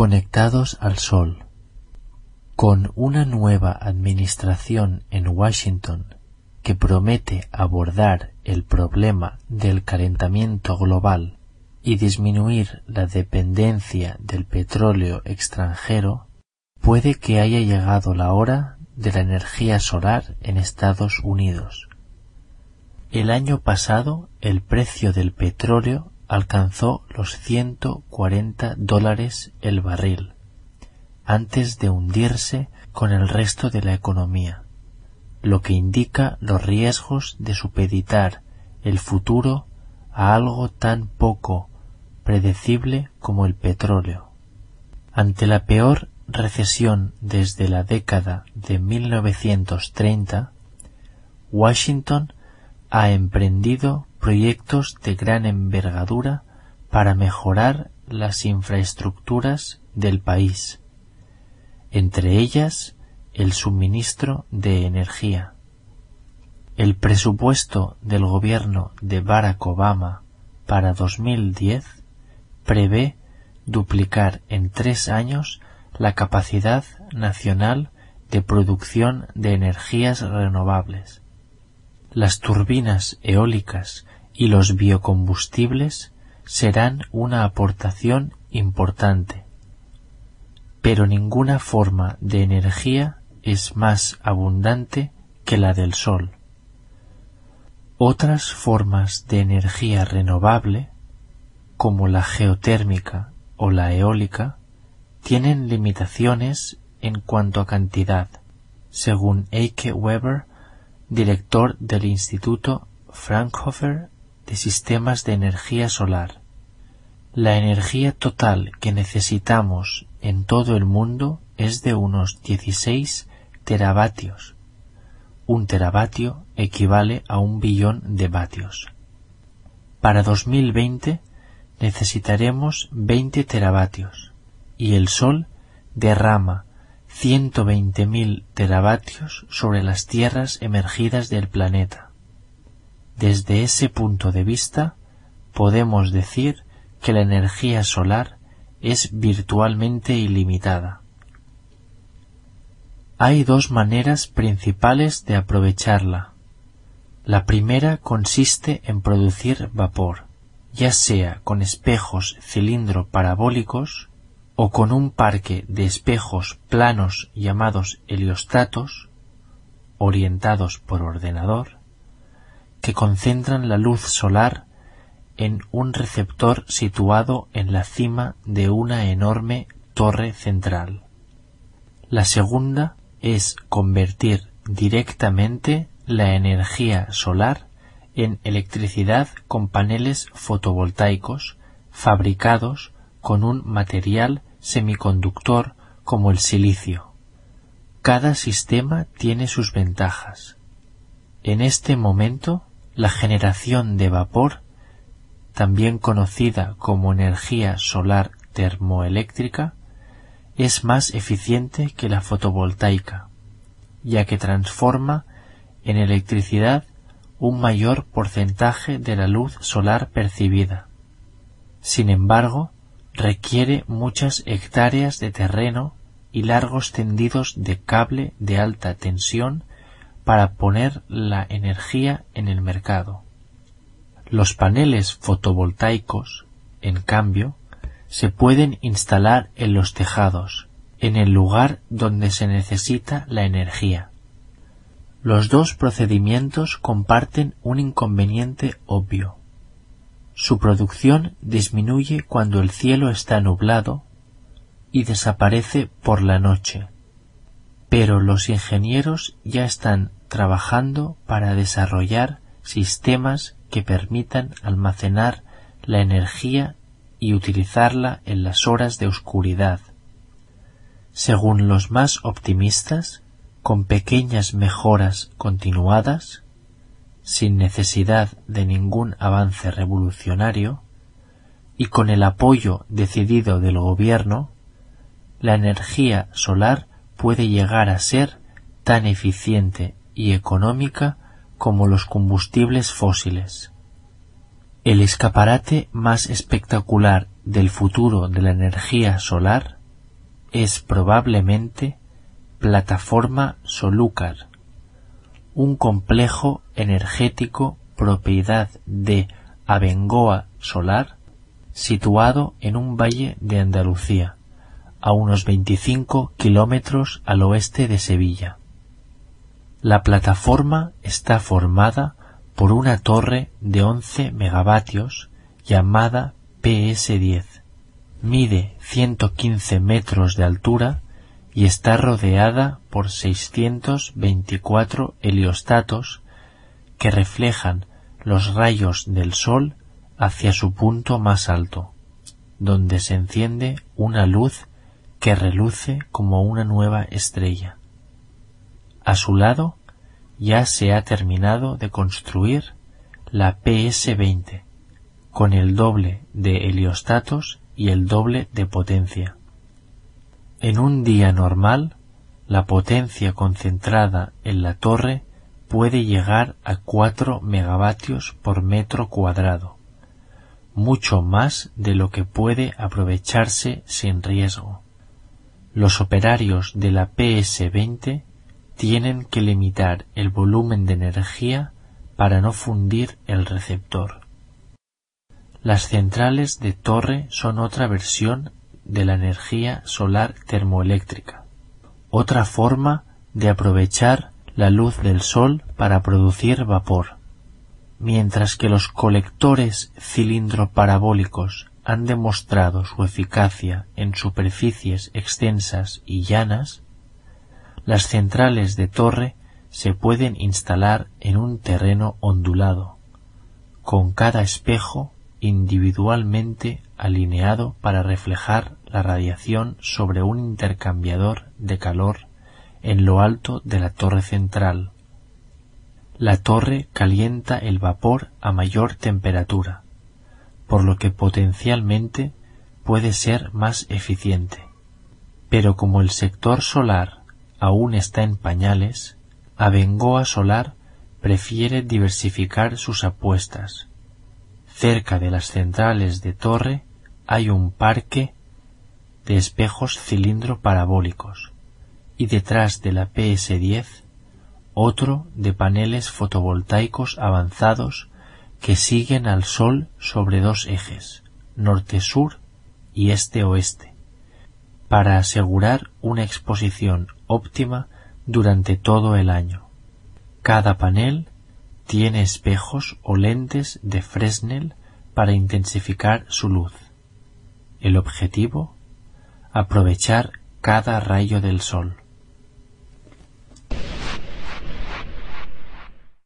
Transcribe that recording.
Conectados al Sol. Con una nueva administración en Washington que promete abordar el problema del calentamiento global y disminuir la dependencia del petróleo extranjero, puede que haya llegado la hora de la energía solar en Estados Unidos. El año pasado el precio del petróleo alcanzó los 140 dólares el barril, antes de hundirse con el resto de la economía, lo que indica los riesgos de supeditar el futuro a algo tan poco predecible como el petróleo. Ante la peor recesión desde la década de 1930, Washington ha emprendido proyectos de gran envergadura para mejorar las infraestructuras del país, entre ellas el suministro de energía. El presupuesto del gobierno de Barack Obama para 2010 prevé duplicar en tres años la capacidad nacional de producción de energías renovables. Las turbinas eólicas y los biocombustibles serán una aportación importante, pero ninguna forma de energía es más abundante que la del sol. Otras formas de energía renovable, como la geotérmica o la eólica, tienen limitaciones en cuanto a cantidad, según Eike Weber, director del Instituto Fraunhofer de Sistemas de Energía Solar. La energía total que necesitamos en todo el mundo es de unos 16 teravatios. Un teravatio equivale a un billón de vatios. Para 2020 necesitaremos 20 teravatios y el Sol derrama 120.000 teravatios sobre las tierras emergidas del planeta. Desde ese punto de vista, podemos decir que la energía solar es virtualmente ilimitada. Hay dos maneras principales de aprovecharla. La primera consiste en producir vapor, ya sea con espejos cilindro parabólicos o con un parque de espejos planos llamados heliostatos, orientados por ordenador, que concentran la luz solar en un receptor situado en la cima de una enorme torre central. La segunda es convertir directamente la energía solar en electricidad con paneles fotovoltaicos fabricados con un material semiconductor como el silicio. Cada sistema tiene sus ventajas. En este momento la generación de vapor, también conocida como energía solar termoeléctrica, es más eficiente que la fotovoltaica, ya que transforma en electricidad un mayor porcentaje de la luz solar percibida. Sin embargo, requiere muchas hectáreas de terreno y largos tendidos de cable de alta tensión para poner la energía en el mercado. Los paneles fotovoltaicos, en cambio, se pueden instalar en los tejados, en el lugar donde se necesita la energía. Los dos procedimientos comparten un inconveniente obvio. Su producción disminuye cuando el cielo está nublado y desaparece por la noche. Pero los ingenieros ya están trabajando para desarrollar sistemas que permitan almacenar la energía y utilizarla en las horas de oscuridad. Según los más optimistas, con pequeñas mejoras continuadas, sin necesidad de ningún avance revolucionario, y con el apoyo decidido del gobierno, la energía solar puede llegar a ser tan eficiente y económica como los combustibles fósiles. El escaparate más espectacular del futuro de la energía solar es probablemente Plataforma Solúcar, un complejo energético propiedad de Abengoa Solar situado en un valle de Andalucía, a unos 25 kilómetros al oeste de Sevilla. La plataforma está formada por una torre de 11 megavatios llamada PS10. Mide 115 metros de altura y está rodeada por 624 heliostatos que reflejan los rayos del sol hacia su punto más alto, donde se enciende una luz que reluce como una nueva estrella. A su lado ya se ha terminado de construir la PS-20, con el doble de heliostatos y el doble de potencia. En un día normal, la potencia concentrada en la torre puede llegar a 4 megavatios por metro cuadrado, mucho más de lo que puede aprovecharse sin riesgo. Los operarios de la PS-20 tienen que limitar el volumen de energía para no fundir el receptor. Las centrales de torre son otra versión de la energía solar termoeléctrica, otra forma de aprovechar la luz del sol para producir vapor. Mientras que los colectores cilindro parabólicos han demostrado su eficacia en superficies extensas y llanas, las centrales de torre se pueden instalar en un terreno ondulado, con cada espejo individualmente alineado para reflejar la radiación sobre un intercambiador de calor en lo alto de la torre central. La torre calienta el vapor a mayor temperatura, por lo que potencialmente puede ser más eficiente. Pero como el sector solar aún está en pañales, Abengoa Solar prefiere diversificar sus apuestas. Cerca de las centrales de torre hay un parque de espejos cilindro parabólicos y detrás de la PS10 otro de paneles fotovoltaicos avanzados que siguen al Sol sobre dos ejes, norte-sur y este-oeste, para asegurar una exposición óptima durante todo el año. Cada panel tiene espejos o lentes de Fresnel para intensificar su luz. El objetivo, aprovechar cada rayo del sol.